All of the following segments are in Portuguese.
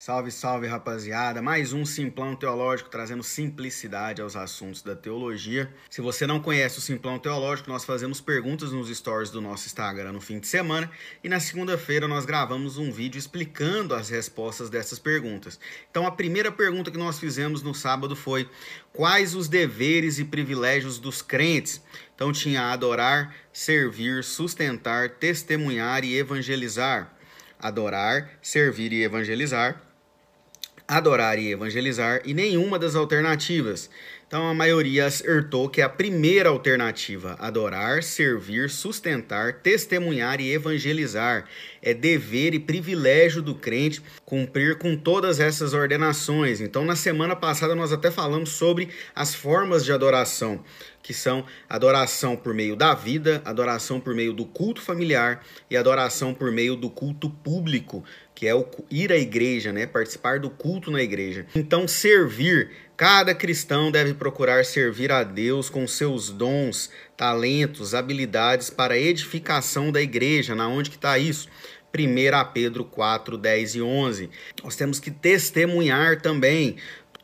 Salve, salve, rapaziada! Mais um Simplão Teológico trazendo simplicidade aos assuntos da teologia. Se você não conhece o Simplão Teológico, nós fazemos perguntas nos stories do nosso Instagram no fim de semana e na segunda-feira nós gravamos um vídeo explicando as respostas dessas perguntas. Então, a primeira pergunta que nós fizemos no sábado foi: quais os deveres e privilégios dos crentes? Então, tinha adorar, servir, sustentar, testemunhar e evangelizar. Adorar, servir e evangelizar adorar e evangelizar e nenhuma das alternativas. Então a maioria acertou que é a primeira alternativa, adorar, servir, sustentar, testemunhar e evangelizar. É dever e privilégio do crente cumprir com todas essas ordenações. Então na semana passada nós até falamos sobre as formas de adoração, que são adoração por meio da vida, adoração por meio do culto familiar e adoração por meio do culto público, que é o ir à igreja, né, participar do culto na igreja. Então servir Cada cristão deve procurar servir a Deus com seus dons, talentos, habilidades para a edificação da igreja. Na onde que está isso? 1 Pedro 4, 10 e 11. Nós temos que testemunhar também.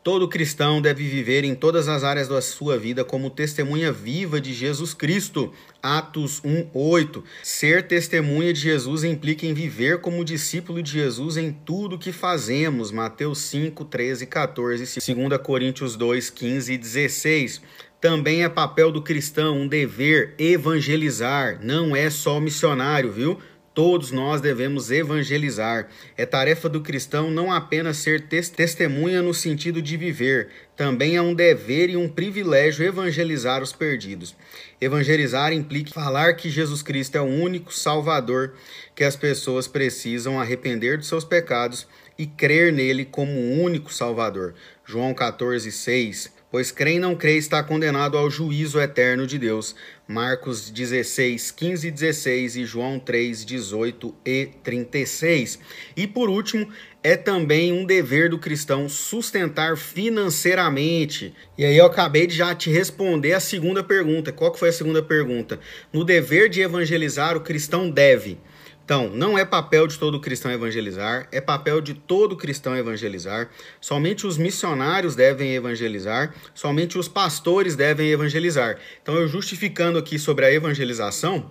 Todo cristão deve viver em todas as áreas da sua vida como testemunha viva de Jesus Cristo. Atos 1:8. Ser testemunha de Jesus implica em viver como discípulo de Jesus em tudo que fazemos. Mateus 5, 13 e 14. 2 Coríntios 2, 15 e 16. Também é papel do cristão um dever evangelizar, não é só missionário, viu? Todos nós devemos evangelizar. É tarefa do cristão não apenas ser testemunha no sentido de viver, também é um dever e um privilégio evangelizar os perdidos. Evangelizar implica falar que Jesus Cristo é o único Salvador que as pessoas precisam arrepender de seus pecados e crer nele como o único Salvador. João 14, 6. Pois e não crê está condenado ao juízo eterno de Deus. Marcos 16, 15 e 16 e João 3, 18 e 36. E por último, é também um dever do cristão sustentar financeiramente. E aí eu acabei de já te responder a segunda pergunta. Qual que foi a segunda pergunta? No dever de evangelizar, o cristão deve então, não é papel de todo cristão evangelizar, é papel de todo cristão evangelizar. Somente os missionários devem evangelizar, somente os pastores devem evangelizar. Então, eu justificando aqui sobre a evangelização,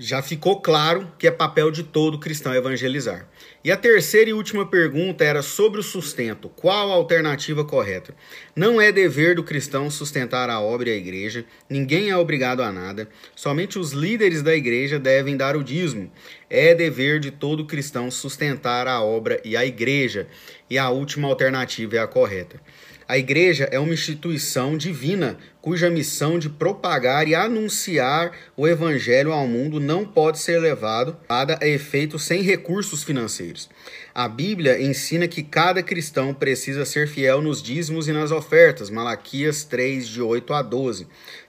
já ficou claro que é papel de todo cristão evangelizar. E a terceira e última pergunta era sobre o sustento. Qual a alternativa correta? Não é dever do cristão sustentar a obra e a igreja, ninguém é obrigado a nada, somente os líderes da igreja devem dar o dízimo. É dever de todo cristão sustentar a obra e a igreja. E a última alternativa é a correta. A igreja é uma instituição divina cuja missão de propagar e anunciar o evangelho ao mundo não pode ser levado a efeito sem recursos financeiros. A Bíblia ensina que cada cristão precisa ser fiel nos dízimos e nas ofertas, Malaquias 3, de 8 a 12.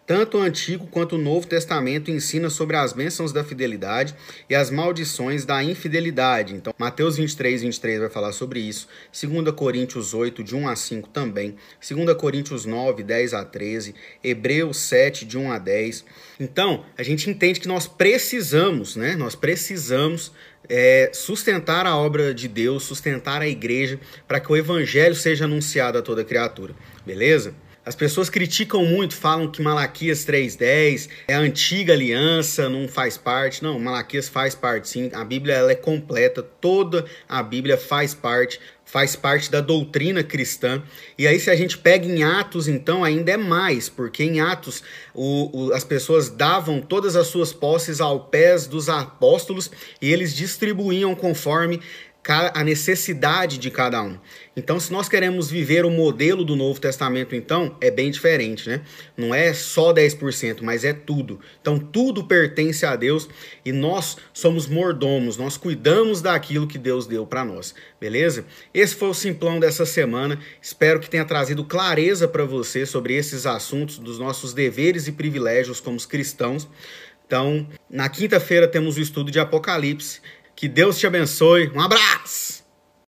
Tanto o Antigo quanto o Novo Testamento ensina sobre as bênçãos da fidelidade e as maldições da infidelidade. Então, Mateus 23, 23 vai falar sobre isso. 2 Coríntios 8, de 1 a 5 também. 2 Coríntios 9, 10 a 13. Hebreus 7, de 1 a 10. Então, a gente entende que nós precisamos, né? Nós precisamos é, sustentar a obra de Deus, sustentar a igreja, para que o evangelho seja anunciado a toda criatura. Beleza? As pessoas criticam muito, falam que Malaquias 3:10 é a antiga aliança, não faz parte. Não, Malaquias faz parte sim. A Bíblia ela é completa, toda a Bíblia faz parte, faz parte da doutrina cristã. E aí se a gente pega em Atos, então ainda é mais, porque em Atos o, o, as pessoas davam todas as suas posses ao pés dos apóstolos e eles distribuíam conforme a necessidade de cada um. Então, se nós queremos viver o modelo do Novo Testamento, então, é bem diferente, né? Não é só 10%, mas é tudo. Então, tudo pertence a Deus e nós somos mordomos, nós cuidamos daquilo que Deus deu para nós, beleza? Esse foi o simplão dessa semana. Espero que tenha trazido clareza para você sobre esses assuntos dos nossos deveres e privilégios como cristãos. Então, na quinta-feira temos o estudo de Apocalipse que Deus te abençoe. Um abraço!